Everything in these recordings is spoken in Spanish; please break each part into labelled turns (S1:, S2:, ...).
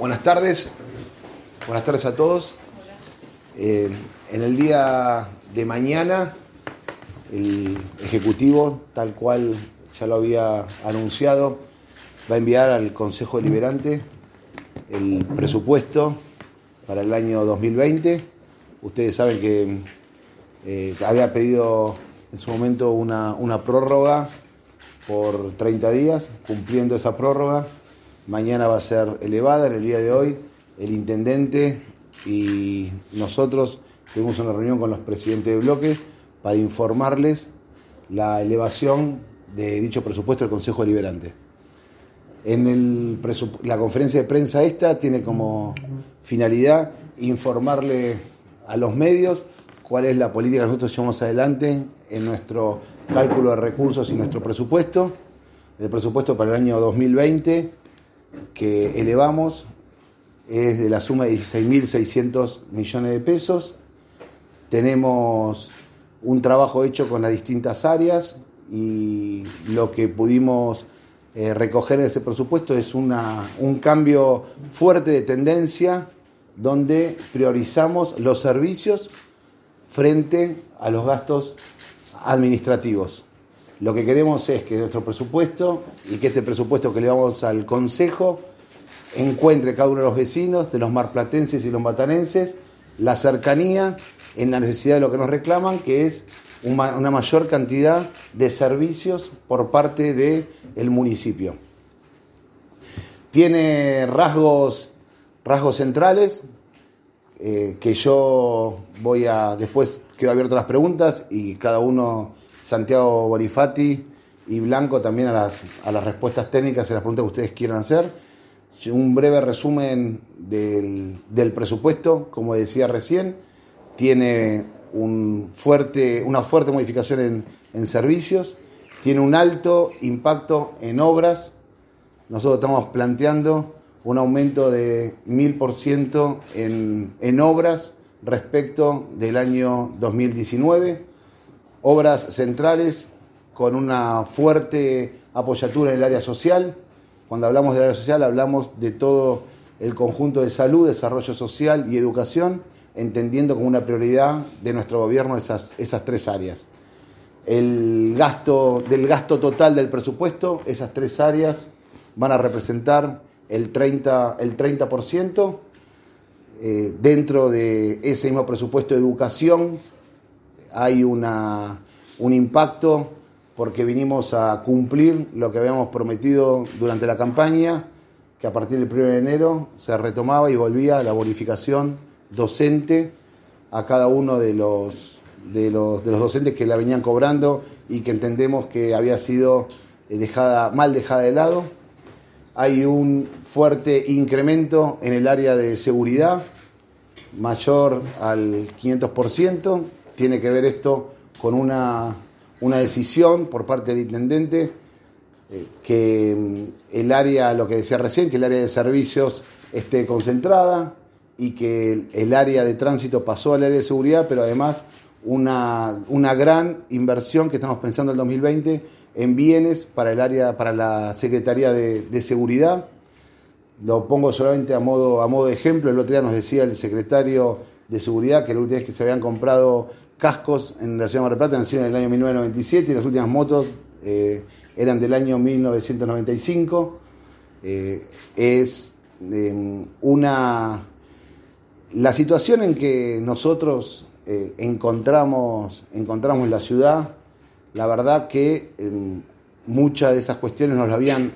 S1: Buenas tardes, buenas tardes a todos. Eh, en el día de mañana, el Ejecutivo, tal cual ya lo había anunciado, va a enviar al Consejo Deliberante el presupuesto para el año 2020. Ustedes saben que eh, había pedido en su momento una, una prórroga por 30 días, cumpliendo esa prórroga mañana va a ser elevada. En el día de hoy, el intendente y nosotros tuvimos una reunión con los presidentes de bloque para informarles la elevación de dicho presupuesto del Consejo Deliberante. En la conferencia de prensa esta tiene como finalidad informarle a los medios cuál es la política que nosotros llevamos adelante en nuestro cálculo de recursos y nuestro presupuesto. El presupuesto para el año 2020 que elevamos es de la suma de 16.600 millones de pesos. Tenemos un trabajo hecho con las distintas áreas y lo que pudimos eh, recoger en ese presupuesto es una, un cambio fuerte de tendencia donde priorizamos los servicios frente a los gastos administrativos. Lo que queremos es que nuestro presupuesto y que este presupuesto que le damos al Consejo encuentre cada uno de los vecinos, de los marplatenses y los matanenses, la cercanía en la necesidad de lo que nos reclaman, que es una mayor cantidad de servicios por parte del municipio. Tiene rasgos, rasgos centrales eh, que yo voy a, después quedo abierto a las preguntas y cada uno Santiago Borifati y Blanco también a las, a las respuestas técnicas y las preguntas que ustedes quieran hacer. Un breve resumen del, presupuesto, como decía recién, tiene un fuerte, una fuerte modificación en, en servicios, tiene un alto impacto en obras. Nosotros estamos planteando un aumento de 1000% en, en obras respecto del año 2019 obras centrales con una fuerte apoyatura en el área social. Cuando hablamos del área social hablamos de todo el conjunto de salud, desarrollo social y educación, entendiendo como una prioridad de nuestro gobierno esas, esas tres áreas. El gasto, del gasto total del presupuesto, esas tres áreas van a representar el 30%, el 30% eh, dentro de ese mismo presupuesto de educación hay una, un impacto porque vinimos a cumplir lo que habíamos prometido durante la campaña, que a partir del 1 de enero se retomaba y volvía la bonificación docente a cada uno de los, de los, de los docentes que la venían cobrando y que entendemos que había sido eh, dejada, mal dejada de lado. Hay un fuerte incremento en el área de seguridad, mayor al 500%, tiene que ver esto con una, decisión por parte del intendente eh, que mm, el área, lo que decía recién, que el área de servicios esté concentrada y que el, área de tránsito pasó al área de seguridad, pero además una, gran inversión que estamos pensando en el 2020 en bienes para el área, para la Secretaría de, de Seguridad. Lo pongo solamente a modo, a modo de ejemplo. El otro día nos decía el secretario de Seguridad que la última vez que se habían comprado cascos en la ciudad de Mar del Plata sido en el año 1997 y las últimas motos eh, eran del año 1995. Eh, es em, una. La situación en que nosotros eh, encontramos, encontramos la ciudad, la verdad que em, muchas de esas cuestiones nos lo habían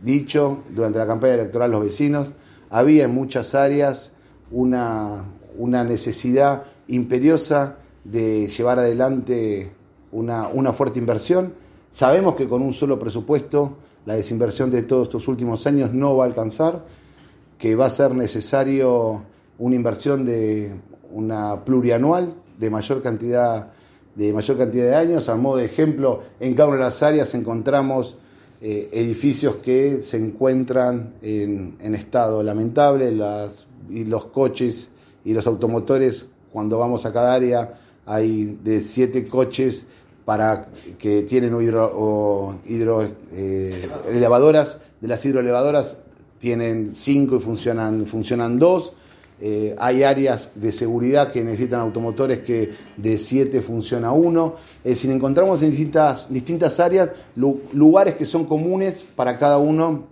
S1: dicho durante la campaña electoral los vecinos. Había en muchas áreas una, una necesidad imperiosa de llevar adelante una, fuerte inversión. Sabemos que con un solo presupuesto la desinversión de todos estos últimos años no va a alcanzar, que va a ser necesario una inversión de una plurianual de mayor cantidad de mayor cantidad de años. A modo de ejemplo, en cada una de las áreas encontramos eh, edificios que se encuentran en, estado lamentable, las, y los coches y los automotores, cuando vamos a cada área, hay de siete coches para que tienen hidro, eh, elevadoras, de las hidroelevadoras, tienen cinco y funcionan, funcionan dos. Eh, hay áreas de seguridad que necesitan automotores que de 7 funciona uno. Es decir, encontramos en distintas, distintas áreas lugares que son comunes para cada uno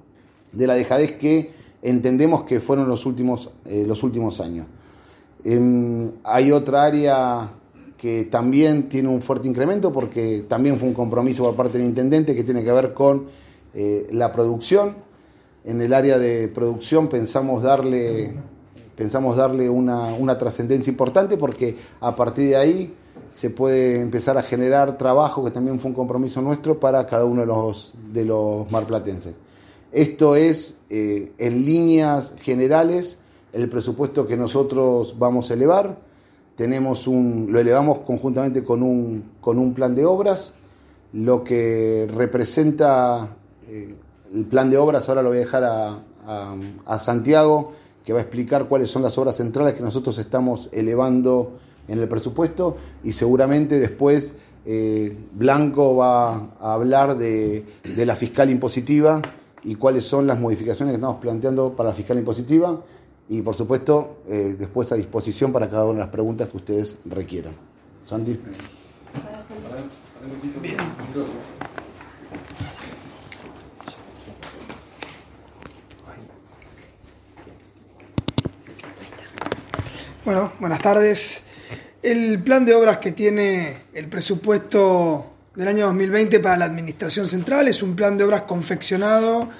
S1: de la dejadez que entendemos que fueron los últimos, eh, los últimos años. Em, hay otra área que también tiene un fuerte incremento porque también fue un compromiso por parte del intendente que tiene que ver con eh, la producción. En el área de producción pensamos darle pensamos darle una, trascendencia importante porque a partir de ahí se puede empezar a generar trabajo, que también fue un compromiso nuestro para cada uno de los, de los marplatenses. Esto es, eh, en líneas generales, el presupuesto que nosotros vamos a elevar. Tenemos un, lo elevamos conjuntamente con un, con un plan de obras, lo que representa eh, el plan de obras, ahora lo voy a dejar a, a Santiago, que va a explicar cuáles son las obras centrales que nosotros estamos elevando en el presupuesto. Y seguramente después eh, Blanco va a hablar de, la fiscal impositiva y cuáles son las modificaciones que estamos planteando para la fiscal impositiva y por supuesto eh, después a disposición para cada una de las preguntas que ustedes requieran. Sandy. Bien.
S2: Bueno, buenas tardes. El plan de obras que tiene el presupuesto del año 2020 para la Administración Central es un plan de obras confeccionado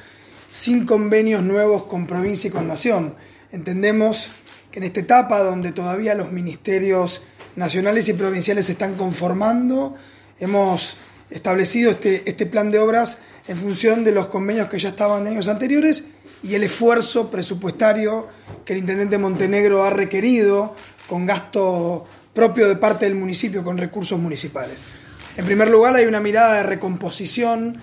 S2: sin convenios nuevos con provincia y con nación. Entendemos que en esta etapa donde todavía los ministerios nacionales y provinciales se están conformando, hemos establecido este, este plan de obras en función de los convenios que ya estaban de años anteriores y el esfuerzo presupuestario que el intendente Montenegro ha requerido con gasto propio de parte del municipio con recursos municipales. En primer lugar, hay una mirada de recomposición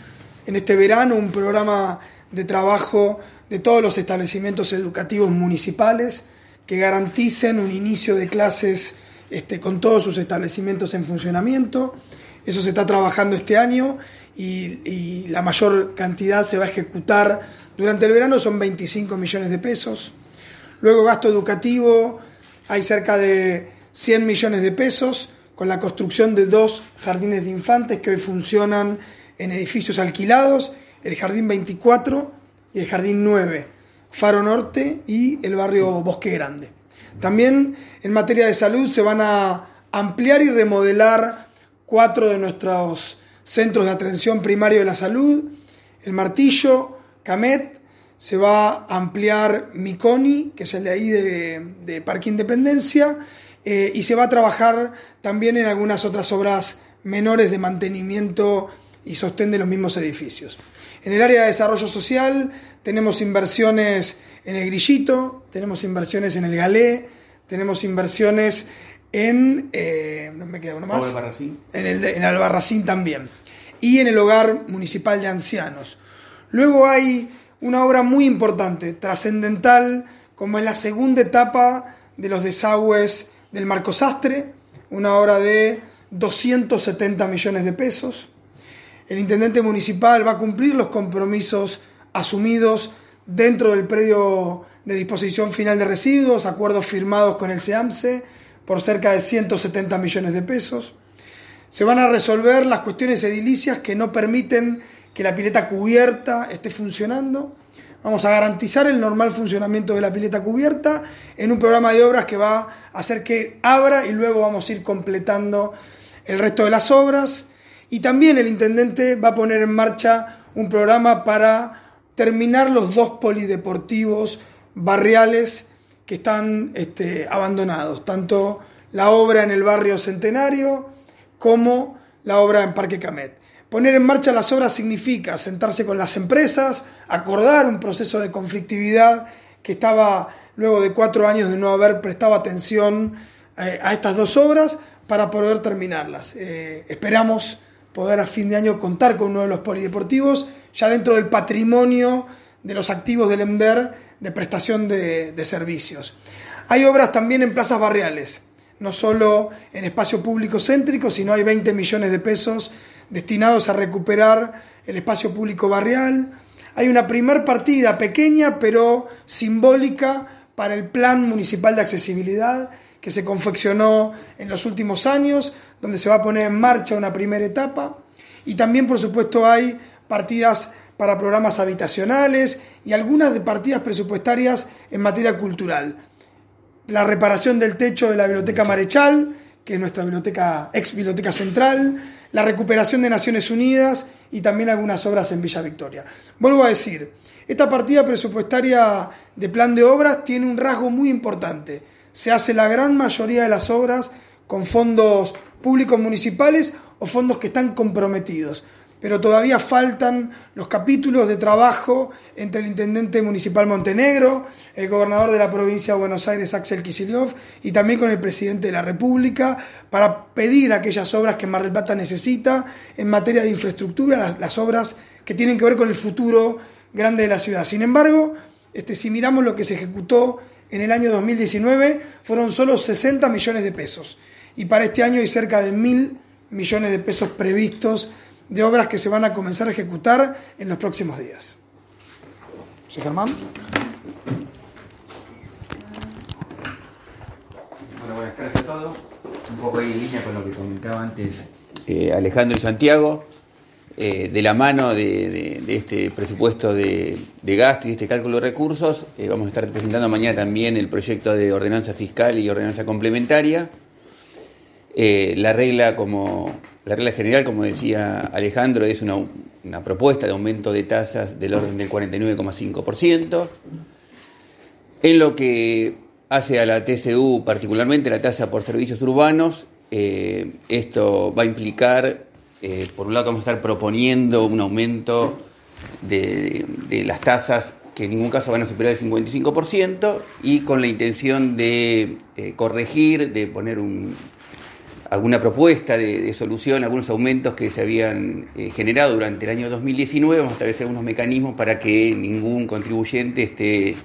S2: en este verano, un programa de trabajo de todos los establecimientos educativos municipales que garanticen un inicio de clases este, con todos sus establecimientos en funcionamiento. Eso se está trabajando este año y, y la mayor cantidad se va a ejecutar durante el verano son 25 millones de pesos. Luego gasto educativo, hay cerca de 100 millones de pesos con la construcción de dos jardines de infantes que hoy funcionan en edificios alquilados, el Jardín 24 y el Jardín 9, Faro Norte y el barrio Bosque Grande. También en materia de salud se van a ampliar y remodelar cuatro de nuestros centros de atención primario de la salud, el Martillo, Camet, se va a ampliar Miconi, que es el de ahí de, Parque Independencia, eh, y se va a trabajar también en algunas otras obras menores de mantenimiento y sostén de los mismos edificios. En el área de desarrollo social tenemos inversiones en el Grillito, tenemos inversiones en el Galé, tenemos inversiones en... Eh, no me queda uno más. En el, en Albarracín también. Y en el hogar municipal de ancianos. Luego hay una obra muy importante, trascendental, como es la segunda etapa de los desagües del Marco Sastre, una obra de 270 millones de pesos. El intendente municipal va a cumplir los compromisos asumidos dentro del predio de disposición final de residuos, acuerdos firmados con el SEAMSE por cerca de 170 millones de pesos. Se van a resolver las cuestiones edilicias que no permiten que la pileta cubierta esté funcionando. Vamos a garantizar el normal funcionamiento de la pileta cubierta en un programa de obras que va a hacer que abra y luego vamos a ir completando el resto de las obras. Y también el intendente va a poner en marcha un programa para terminar los dos polideportivos barriales que están este, abandonados, tanto la obra en el barrio Centenario como la obra en Parque Camet. Poner en marcha las obras significa sentarse con las empresas, acordar un proceso de conflictividad que estaba luego de cuatro años de no haber prestado atención eh, a estas dos obras para poder terminarlas. Eh, esperamos poder a fin de año contar con uno de los polideportivos ya dentro del patrimonio de los activos del EMDER de prestación de, servicios. Hay obras también en plazas barriales, no solo en espacio público céntrico, sino hay 20 millones de pesos destinados a recuperar el espacio público barrial. hay una primer partida pequeña pero simbólica para el Plan Municipal de Accesibilidad que se confeccionó en los últimos años, donde se va a poner en marcha una primera etapa. Y también, por supuesto, hay partidas para programas habitacionales y algunas de partidas presupuestarias en materia cultural. La reparación del techo de la Biblioteca Marechal, que es nuestra biblioteca, ex biblioteca central, la recuperación de Naciones Unidas y también algunas obras en Villa Victoria. Vuelvo a decir, esta partida presupuestaria de plan de obras tiene un rasgo muy importante. Se hace la gran mayoría de las obras con fondos públicos municipales o fondos que están comprometidos pero todavía faltan los capítulos de trabajo entre el intendente municipal Montenegro, el gobernador de la provincia de Buenos Aires, Axel Kicillof, y también con el presidente de la República, para pedir aquellas obras que Mar del Plata necesita en materia de infraestructura, las, obras que tienen que ver con el futuro grande de la ciudad. Sin embargo, este, si miramos lo que se ejecutó en el año 2019, fueron solo 60 millones de pesos. Y para este año hay cerca de mil millones de pesos previstos de obras que se van a comenzar a ejecutar en los próximos días. ¿Sí, Germán?
S3: Bueno, buenas tardes a todos. Un poco ahí en línea con lo que comentaba antes eh, Alejandro y Santiago. Eh, de la mano de, este presupuesto de, gasto y este cálculo de recursos, eh, vamos a estar presentando mañana también el proyecto de ordenanza fiscal y ordenanza complementaria. la regla, como la regla general, como decía Alejandro, es una, propuesta de aumento de tasas del orden del 49,5%. En lo que hace a la TCU, particularmente la tasa por servicios urbanos, eh, esto va a implicar, eh, por un lado, vamos a estar proponiendo un aumento de, las tasas que en ningún caso van a superar el 55% y con la intención de eh, corregir, de poner un, alguna propuesta de, solución, algunos aumentos que se habían eh, generado durante el año 2019. Vamos a establecer algunos mecanismos para que ningún contribuyente esté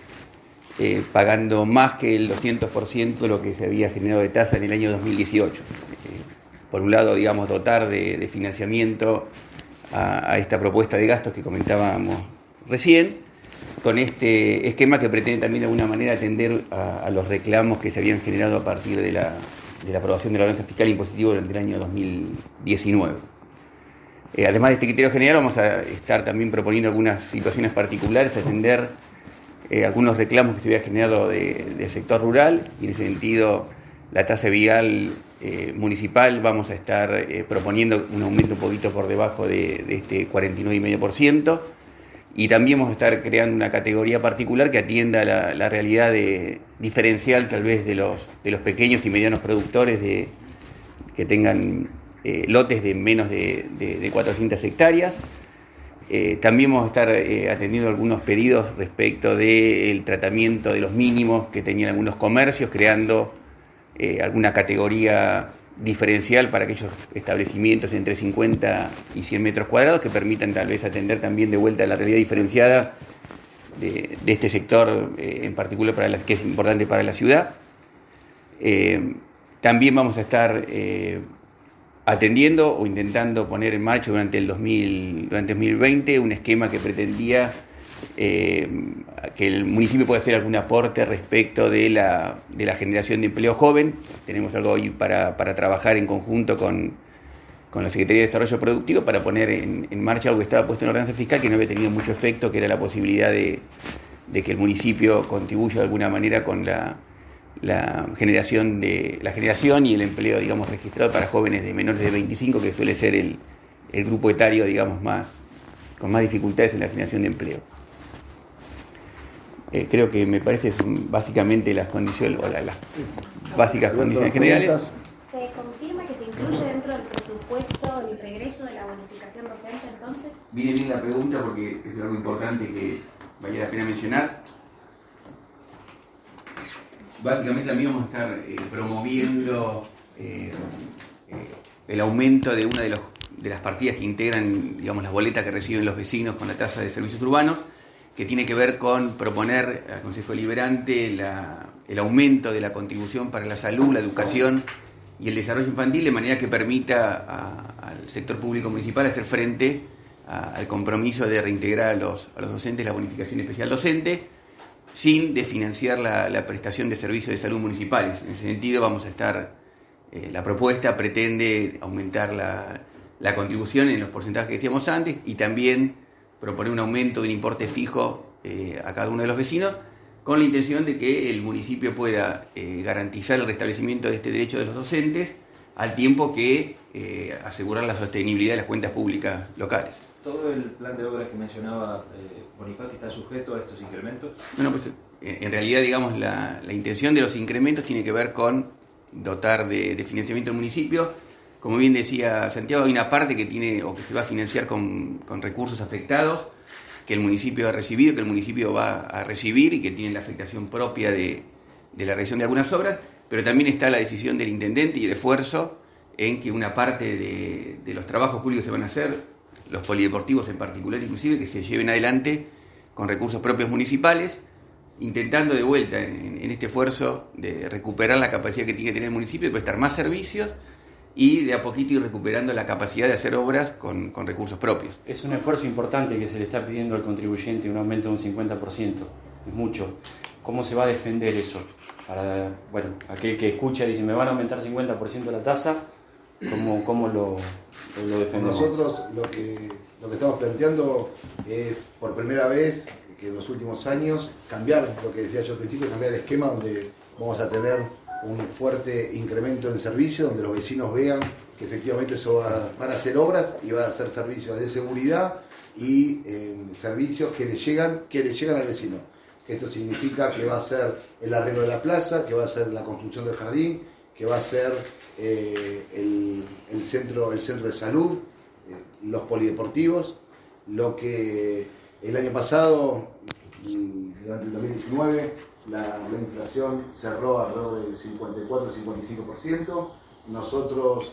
S3: pagando más que el 200% de lo que se había generado de tasa en el año 2018. Por un lado, digamos, dotar de, financiamiento a, esta propuesta de gastos que comentábamos recién, con este esquema que pretende también de alguna manera atender a los reclamos que se habían generado a partir de la aprobación de la balanza fiscal impositiva durante el año 2019. Eh, además de este criterio general, vamos a estar también proponiendo algunas situaciones particulares, atender eh, algunos reclamos que se habían generado del sector rural y en ese sentido la tasa vial eh, municipal vamos a estar proponiendo un aumento un poquito por debajo de, de este 49,5% y también vamos a estar creando una categoría particular que atienda la, realidad diferencial tal vez de los, de los pequeños y medianos productores de, que tengan eh, lotes de menos de, de, 400 hectáreas. Eh, también vamos a estar eh, atendiendo algunos pedidos respecto del tratamiento de los mínimos que tenían algunos comercios, creando alguna categoría diferencial para aquellos establecimientos entre 50 y 100 metros cuadrados que permitan tal vez atender también de vuelta la realidad diferenciada de, este sector eh, en particular para la, que es importante para la ciudad. Eh, también vamos a estar eh, atendiendo o intentando poner en marcha durante el 2000, durante 2020 un esquema que pretendía eh, que el municipio pueda hacer algún aporte respecto de la, de la generación de empleo joven. Tenemos algo hoy para, para trabajar en conjunto con, con, la Secretaría de Desarrollo Productivo para poner en, marcha algo que estaba puesto en la ordenanza fiscal que no había tenido mucho efecto, que era la posibilidad de, de que el municipio contribuya de alguna manera con la, la generación de la generación y el empleo digamos registrado para jóvenes de menores de 25 que suele ser el, el grupo etario digamos más con más dificultades en la generación de empleo. Eh, creo que me parece son básicamente las condiciones, o las básicas condiciones generales.
S4: ¿Se confirma que se incluye dentro del presupuesto el regreso de la bonificación docente entonces?
S3: Viene bien la pregunta porque es algo importante que valía la pena mencionar. Básicamente también vamos a estar eh, promoviendo eh, el aumento de una de, los, de las partidas que integran digamos, las boletas que reciben los vecinos con la tasa de servicios urbanos que tiene que ver con proponer al Consejo Liberante el aumento de la contribución para la salud, la educación y el desarrollo infantil de manera que permita al sector público municipal hacer frente al compromiso de reintegrar a los, a los docentes la bonificación especial docente sin desfinanciar la, la prestación de servicios de salud municipales. En ese sentido vamos a estar, eh, la propuesta pretende aumentar la, la, contribución en los porcentajes que decíamos antes y también proponer un aumento de un importe fijo eh, a cada uno de los vecinos con la intención de que el municipio pueda eh, garantizar el restablecimiento de este derecho de los docentes al tiempo que eh, asegurar la sostenibilidad de las cuentas públicas locales.
S5: ¿Todo el plan de obras que mencionaba Bonifati está sujeto a estos incrementos?
S3: Bueno, pues en realidad, digamos, la, la intención de los incrementos tiene que ver con dotar de, de, financiamiento al municipio. Como bien decía Santiago, hay una parte que tiene o que se va a financiar con, recursos afectados que el municipio ha recibido, que el municipio va a recibir y que tiene la afectación propia de, la realización de algunas obras, pero también está la decisión del intendente y el esfuerzo en que una parte de, los trabajos públicos se van a hacer, los polideportivos en particular inclusive, que se lleven adelante con recursos propios municipales, intentando de vuelta en, en, este esfuerzo de recuperar la capacidad que tiene que tener el municipio de prestar más servicios y de a poquito ir recuperando la capacidad de hacer obras con, con, recursos propios.
S6: Es un esfuerzo importante que se le está pidiendo al contribuyente, un aumento de un 50%, es mucho. ¿Cómo se va a defender eso? Para, bueno, aquel que escucha y dice, me van a aumentar 50% la tasa, ¿cómo, cómo lo, lo defendemos?
S1: Nosotros lo que, lo que estamos planteando es, por primera vez, que en los últimos años, cambiar, lo que decía yo al principio, cambiar el esquema donde vamos a tener un fuerte incremento en servicio, donde los vecinos vean que efectivamente eso va, van a hacer obras y van a hacer servicios de seguridad y eh, servicios que le llegan, que le llegan al vecino. Esto significa que va a ser el arreglo de la plaza, que va a ser la construcción del jardín, que va a ser eh, el, centro, el centro de salud, eh, los polideportivos, lo que el año pasado, durante el 2019, la, la, inflación cerró alrededor del 54-55%. Nosotros